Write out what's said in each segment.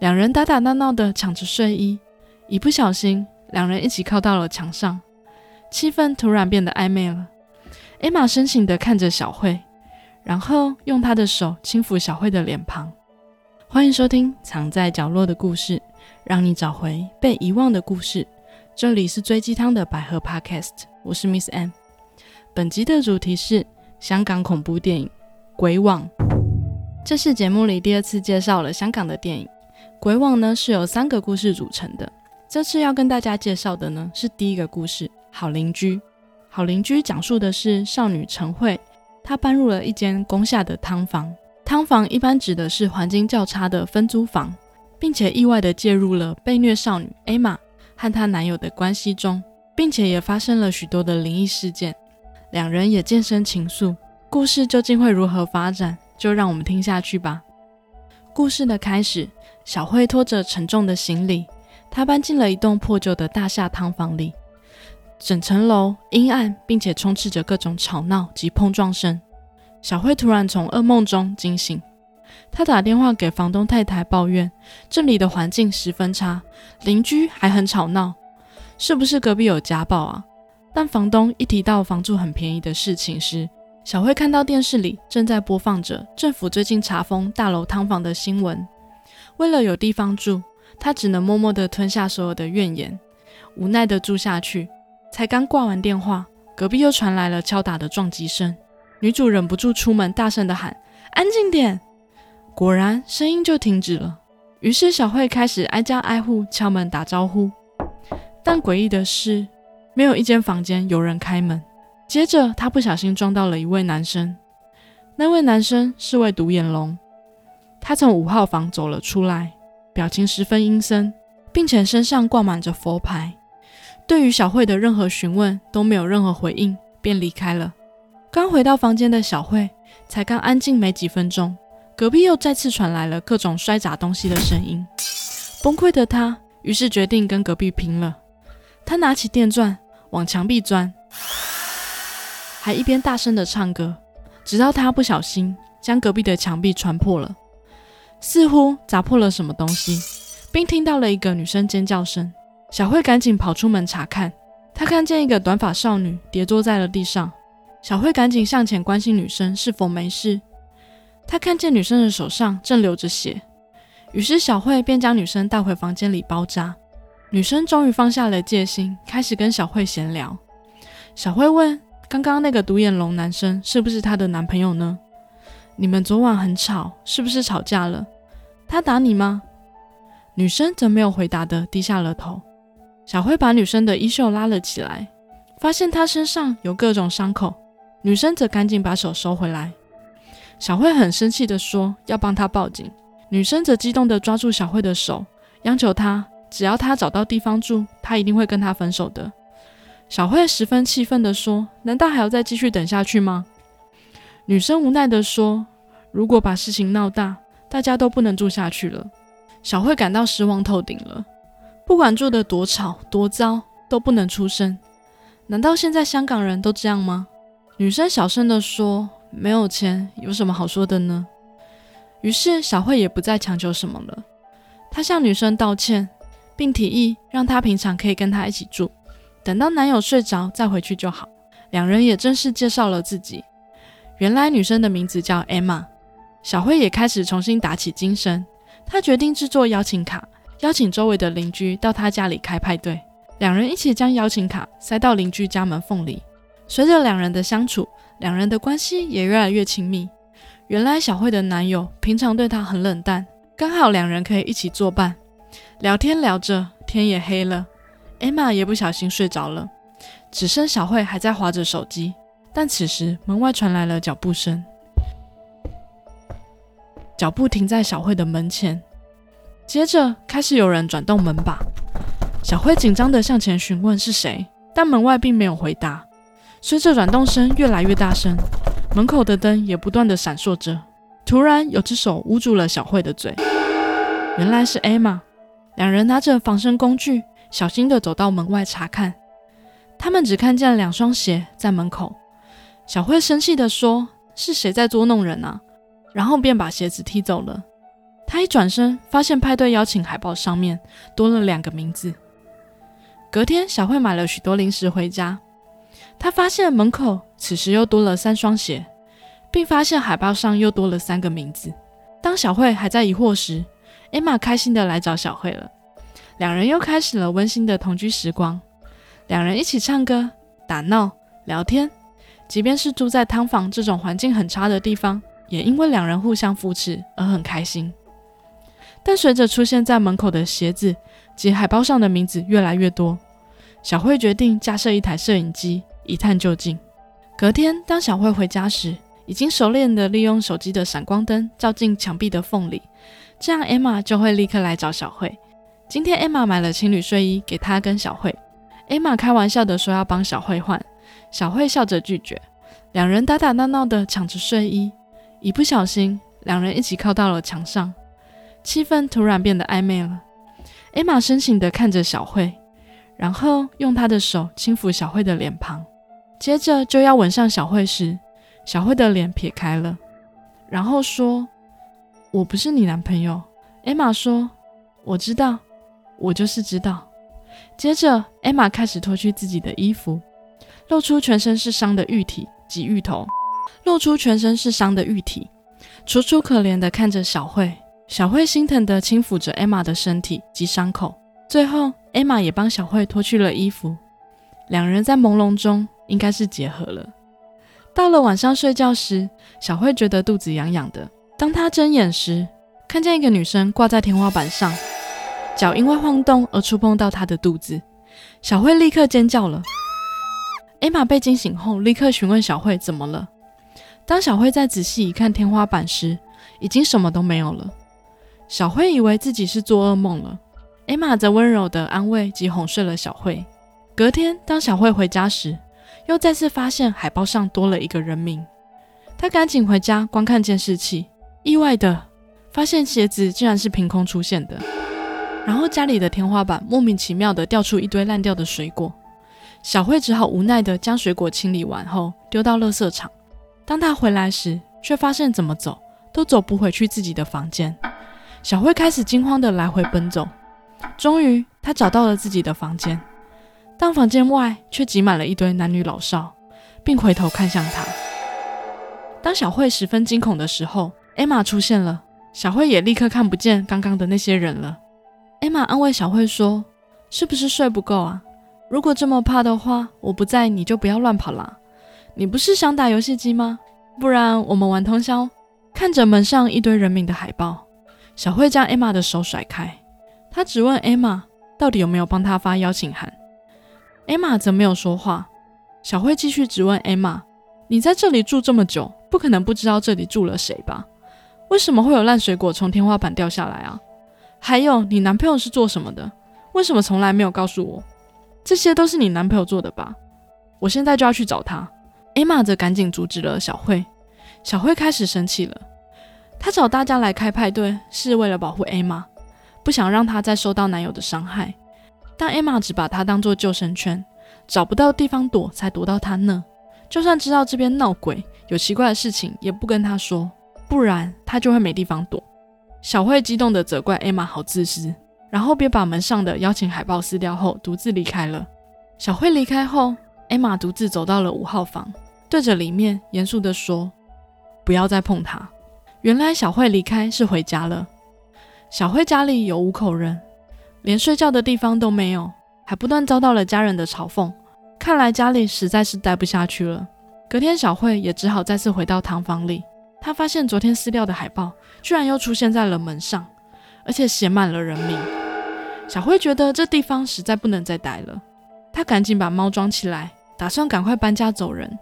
两人打打闹闹的抢着睡衣，一不小心，两人一起靠到了墙上，气氛突然变得暧昧了。艾玛深情的看着小慧，然后用她的手轻抚小慧的脸庞。欢迎收听《藏在角落的故事》，让你找回被遗忘的故事。这里是追鸡汤的百合 Podcast，我是 Miss M。本集的主题是香港恐怖电影《鬼网》。这是节目里第二次介绍了香港的电影《鬼网》呢，是由三个故事组成的。这次要跟大家介绍的呢，是第一个故事《好邻居》。好邻居讲述的是少女陈慧，她搬入了一间工下的汤房。汤房一般指的是环境较差的分租房，并且意外的介入了被虐少女艾玛和她男友的关系中，并且也发生了许多的灵异事件，两人也渐生情愫。故事究竟会如何发展，就让我们听下去吧。故事的开始，小慧拖着沉重的行李，她搬进了一栋破旧的大厦汤房里。整层楼阴暗，并且充斥着各种吵闹及碰撞声。小慧突然从噩梦中惊醒，她打电话给房东太太抱怨，这里的环境十分差，邻居还很吵闹，是不是隔壁有家暴啊？但房东一提到房租很便宜的事情时，小慧看到电视里正在播放着政府最近查封大楼汤房的新闻。为了有地方住，她只能默默地吞下所有的怨言，无奈地住下去。才刚挂完电话，隔壁又传来了敲打的撞击声。女主忍不住出门，大声的喊：“安静点！”果然，声音就停止了。于是，小慧开始挨家挨户敲门打招呼。但诡异的是，没有一间房间有人开门。接着，他不小心撞到了一位男生。那位男生是位独眼龙。他从五号房走了出来，表情十分阴森，并且身上挂满着佛牌。对于小慧的任何询问都没有任何回应，便离开了。刚回到房间的小慧才刚安静没几分钟，隔壁又再次传来了各种摔砸东西的声音。崩溃的他于是决定跟隔壁拼了。他拿起电钻往墙壁钻，还一边大声的唱歌，直到她不小心将隔壁的墙壁穿破了，似乎砸破了什么东西，并听到了一个女生尖叫声。小慧赶紧跑出门查看，她看见一个短发少女跌坐在了地上。小慧赶紧向前关心女生是否没事。她看见女生的手上正流着血，于是小慧便将女生带回房间里包扎。女生终于放下了戒心，开始跟小慧闲聊。小慧问：“刚刚那个独眼龙男生是不是她的男朋友呢？你们昨晚很吵，是不是吵架了？他打你吗？”女生则没有回答的低下了头。小慧把女生的衣袖拉了起来，发现她身上有各种伤口。女生则赶紧把手收回来。小慧很生气的说：“要帮她报警。”女生则激动的抓住小慧的手，央求她只要她找到地方住，她一定会跟她分手的。小慧十分气愤地说：“难道还要再继续等下去吗？”女生无奈地说：“如果把事情闹大，大家都不能住下去了。”小慧感到失望透顶了。不管住得多吵多糟，都不能出声。难道现在香港人都这样吗？女生小声地说：“没有钱，有什么好说的呢？”于是小慧也不再强求什么了。她向女生道歉，并提议让她平常可以跟她一起住，等到男友睡着再回去就好。两人也正式介绍了自己。原来女生的名字叫 Emma。小慧也开始重新打起精神，她决定制作邀请卡。邀请周围的邻居到她家里开派对，两人一起将邀请卡塞到邻居家门缝里。随着两人的相处，两人的关系也越来越亲密。原来小慧的男友平常对她很冷淡，刚好两人可以一起作伴，聊天聊着，天也黑了，艾玛也不小心睡着了，只剩小慧还在划着手机。但此时门外传来了脚步声，脚步停在小慧的门前。接着开始有人转动门把，小慧紧张地向前询问是谁，但门外并没有回答。随着转动声越来越大声，门口的灯也不断地闪烁着。突然，有只手捂住了小慧的嘴，原来是艾玛。两人拿着防身工具，小心地走到门外查看。他们只看见两双鞋在门口。小慧生气地说：“是谁在捉弄人啊？”然后便把鞋子踢走了。他一转身，发现派对邀请海报上面多了两个名字。隔天，小慧买了许多零食回家，她发现门口此时又多了三双鞋，并发现海报上又多了三个名字。当小慧还在疑惑时，艾玛开心的来找小慧了，两人又开始了温馨的同居时光。两人一起唱歌、打闹、聊天，即便是住在汤房这种环境很差的地方，也因为两人互相扶持而很开心。但随着出现在门口的鞋子及海报上的名字越来越多，小慧决定架设一台摄影机一探究竟。隔天，当小慧回家时，已经熟练地利用手机的闪光灯照进墙壁的缝里，这样 Emma 就会立刻来找小慧。今天 Emma 买了情侣睡衣给她跟小慧。艾玛开玩笑的说要帮小慧换，小慧笑着拒绝。两人打打闹闹的抢着睡衣，一不小心，两人一起靠到了墙上，气氛突然变得暧昧了。艾玛深情的看着小慧，然后用她的手轻抚小慧的脸庞，接着就要吻上小慧时，小慧的脸撇开了，然后说：“我不是你男朋友。”艾玛说：“我知道，我就是知道。”接着，艾玛开始脱去自己的衣服，露出全身是伤的玉体及玉头，露出全身是伤的玉体，楚楚可怜的看着小慧。小慧心疼的轻抚着艾玛的身体及伤口。最后，艾玛也帮小慧脱去了衣服，两人在朦胧中应该是结合了。到了晚上睡觉时，小慧觉得肚子痒痒的。当她睁眼时，看见一个女生挂在天花板上。脚因为晃动而触碰到他的肚子，小慧立刻尖叫了。艾玛被惊醒后，立刻询问小慧怎么了。当小慧再仔细一看天花板时，已经什么都没有了。小慧以为自己是做噩梦了，艾玛则温柔的安慰及哄睡了小慧。隔天，当小慧回家时，又再次发现海报上多了一个人名。她赶紧回家观看监视器，意外的发现鞋子竟然是凭空出现的。然后家里的天花板莫名其妙的掉出一堆烂掉的水果，小慧只好无奈的将水果清理完后丢到垃圾场。当她回来时，却发现怎么走都走不回去自己的房间。小慧开始惊慌的来回奔走，终于她找到了自己的房间，但房间外却挤满了一堆男女老少，并回头看向她。当小慧十分惊恐的时候，艾玛出现了，小慧也立刻看不见刚刚的那些人了。艾玛安慰小慧说：“是不是睡不够啊？如果这么怕的话，我不在你就不要乱跑啦。你不是想打游戏机吗？不然我们玩通宵。”看着门上一堆人名的海报，小慧将艾玛的手甩开。她只问艾玛到底有没有帮她发邀请函。艾玛则没有说话。小慧继续质问艾玛：“你在这里住这么久，不可能不知道这里住了谁吧？为什么会有烂水果从天花板掉下来啊？”还有，你男朋友是做什么的？为什么从来没有告诉我？这些都是你男朋友做的吧？我现在就要去找他。艾玛则赶紧阻止了小慧。小慧开始生气了。她找大家来开派对，是为了保护艾玛，不想让她再受到男友的伤害。但艾玛只把她当做救生圈，找不到地方躲，才躲到她那。就算知道这边闹鬼，有奇怪的事情，也不跟她说，不然她就会没地方躲。小慧激动地责怪艾玛好自私，然后便把门上的邀请海报撕掉后，独自离开了。小慧离开后，艾玛独自走到了五号房，对着里面严肃地说：“不要再碰它。”原来小慧离开是回家了。小慧家里有五口人，连睡觉的地方都没有，还不断遭到了家人的嘲讽。看来家里实在是待不下去了。隔天，小慧也只好再次回到堂房里。他发现昨天撕掉的海报居然又出现在了门上，而且写满了人名。小慧觉得这地方实在不能再待了，她赶紧把猫装起来，打算赶快搬家走人。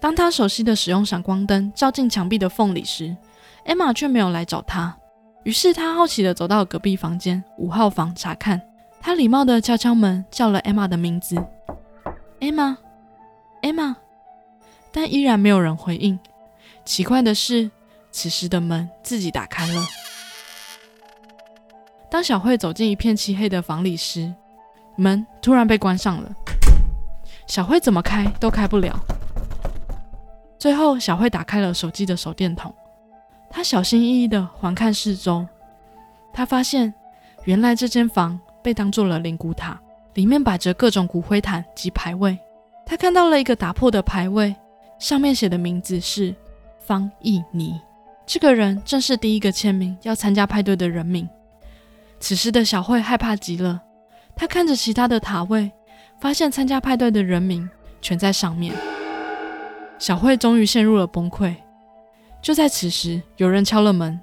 当她熟悉的使用闪光灯照进墙壁的缝里时，艾玛却没有来找她。于是她好奇地走到隔壁房间五号房查看。她礼貌地敲敲门，叫了艾玛的名字：“艾玛，艾玛。”但依然没有人回应。奇怪的是，此时的门自己打开了。当小慧走进一片漆黑的房里时，门突然被关上了。小慧怎么开都开不了。最后，小慧打开了手机的手电筒，她小心翼翼地环看四周，她发现原来这间房被当做了灵骨塔，里面摆着各种骨灰坛及牌位。她看到了一个打破的牌位，上面写的名字是方逸尼。这个人正是第一个签名要参加派对的人名。此时的小慧害怕极了，她看着其他的塔位，发现参加派对的人名全在上面。小慧终于陷入了崩溃。就在此时，有人敲了门，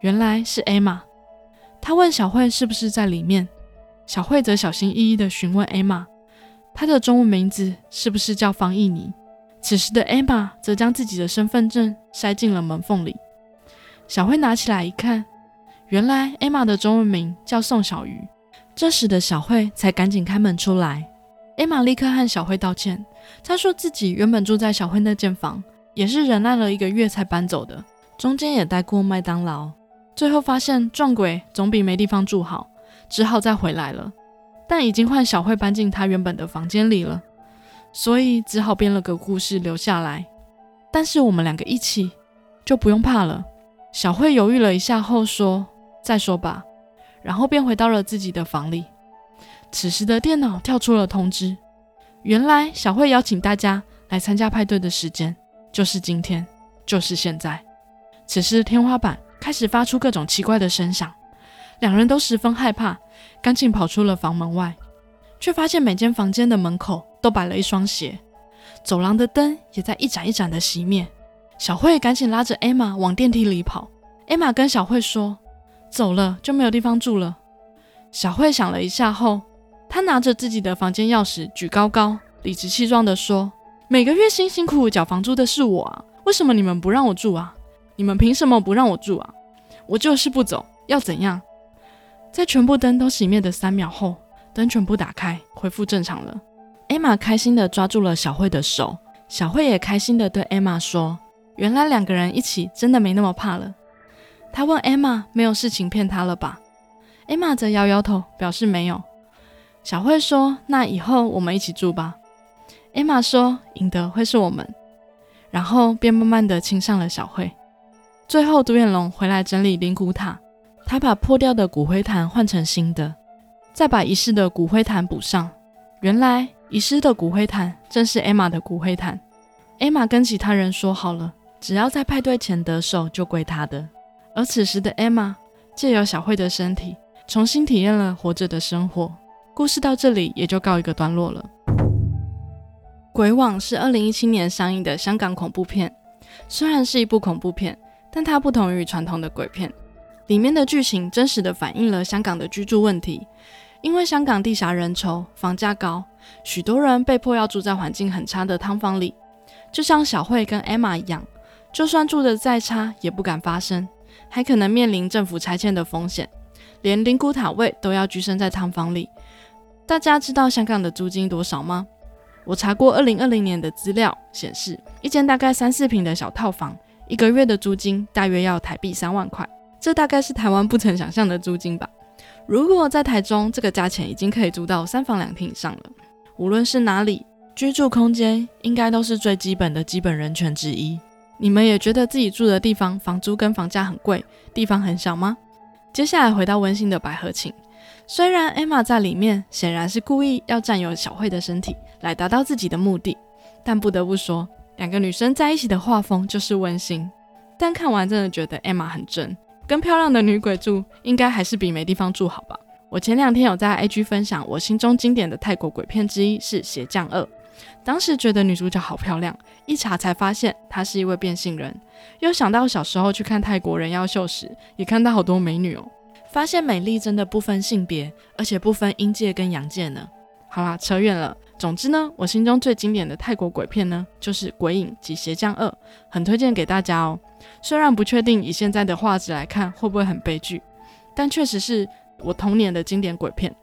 原来是艾玛。她问小慧是不是在里面，小慧则小心翼翼地询问艾玛，她的中文名字是不是叫方逸妮。此时的艾玛则将自己的身份证塞进了门缝里。小慧拿起来一看。原来艾玛的中文名叫宋小鱼，这时的小慧才赶紧开门出来。艾玛立刻和小慧道歉，她说自己原本住在小慧那间房，也是忍耐了一个月才搬走的，中间也待过麦当劳，最后发现撞鬼总比没地方住好，只好再回来了。但已经换小慧搬进她原本的房间里了，所以只好编了个故事留下来。但是我们两个一起就不用怕了。小慧犹豫了一下后说。再说吧，然后便回到了自己的房里。此时的电脑跳出了通知，原来小慧邀请大家来参加派对的时间就是今天，就是现在。此时天花板开始发出各种奇怪的声响，两人都十分害怕，赶紧跑出了房门外，却发现每间房间的门口都摆了一双鞋，走廊的灯也在一盏一盏的熄灭。小慧赶紧拉着艾玛往电梯里跑，艾玛跟小慧说。走了就没有地方住了。小慧想了一下后，她拿着自己的房间钥匙举高高，理直气壮地说：“每个月辛辛苦苦缴房租的是我啊，为什么你们不让我住啊？你们凭什么不让我住啊？我就是不走，要怎样？”在全部灯都熄灭的三秒后，灯全部打开，恢复正常了。艾玛开心地抓住了小慧的手，小慧也开心地对艾玛说：“原来两个人一起真的没那么怕了。”他问艾玛：“没有事情骗他了吧？”艾玛则摇摇头，表示没有。小慧说：“那以后我们一起住吧。”艾玛说：“赢得会是我们。”然后便慢慢的亲上了小慧。最后，独眼龙回来整理灵骨塔，他把破掉的骨灰坛换成新的，再把遗失的骨灰坛补上。原来遗失的骨灰坛正是艾玛的骨灰坛。艾玛跟其他人说好了，只要在派对前得手，就归他的。而此时的艾玛借由小慧的身体，重新体验了活着的生活。故事到这里也就告一个段落了。《鬼网》是二零一七年上映的香港恐怖片，虽然是一部恐怖片，但它不同于传统的鬼片，里面的剧情真实的反映了香港的居住问题。因为香港地狭人稠，房价高，许多人被迫要住在环境很差的汤房里。就像小慧跟艾玛一样，就算住的再差，也不敢发声。还可能面临政府拆迁的风险，连灵骨塔位都要居身在汤房里。大家知道香港的租金多少吗？我查过二零二零年的资料，显示一间大概三四平的小套房，一个月的租金大约要台币三万块，这大概是台湾不曾想象的租金吧。如果在台中，这个价钱已经可以租到三房两厅以上了。无论是哪里，居住空间应该都是最基本的基本人权之一。你们也觉得自己住的地方房租跟房价很贵，地方很小吗？接下来回到温馨的百合情，虽然艾玛在里面显然是故意要占有小慧的身体来达到自己的目的，但不得不说，两个女生在一起的画风就是温馨。但看完真的觉得艾玛很真，跟漂亮的女鬼住应该还是比没地方住好吧。我前两天有在 IG 分享我心中经典的泰国鬼片之一是《邪降二》。当时觉得女主角好漂亮，一查才发现她是一位变性人。又想到小时候去看泰国人妖秀时，也看到好多美女哦，发现美丽真的不分性别，而且不分阴界跟阳界呢。好啦，扯远了。总之呢，我心中最经典的泰国鬼片呢，就是《鬼影》及《邪将二》，很推荐给大家哦。虽然不确定以现在的画质来看会不会很悲剧，但确实是我童年的经典鬼片。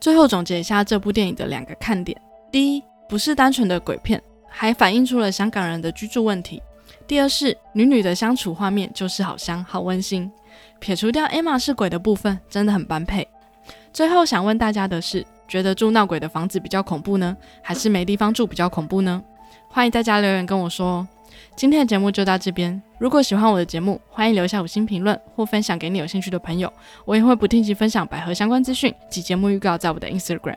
最后总结一下这部电影的两个看点：第一，不是单纯的鬼片，还反映出了香港人的居住问题。第二是女女的相处画面就是好香好温馨，撇除掉艾玛是鬼的部分，真的很般配。最后想问大家的是，觉得住闹鬼的房子比较恐怖呢，还是没地方住比较恐怖呢？欢迎大家留言跟我说。今天的节目就到这边。如果喜欢我的节目，欢迎留下五星评论或分享给你有兴趣的朋友。我也会不定期分享百合相关资讯及节目预告在我的 Instagram。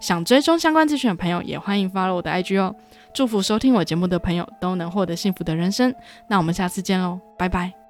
想追踪相关资讯的朋友，也欢迎 follow 我的 IG 哦。祝福收听我节目的朋友都能获得幸福的人生。那我们下次见喽，拜拜。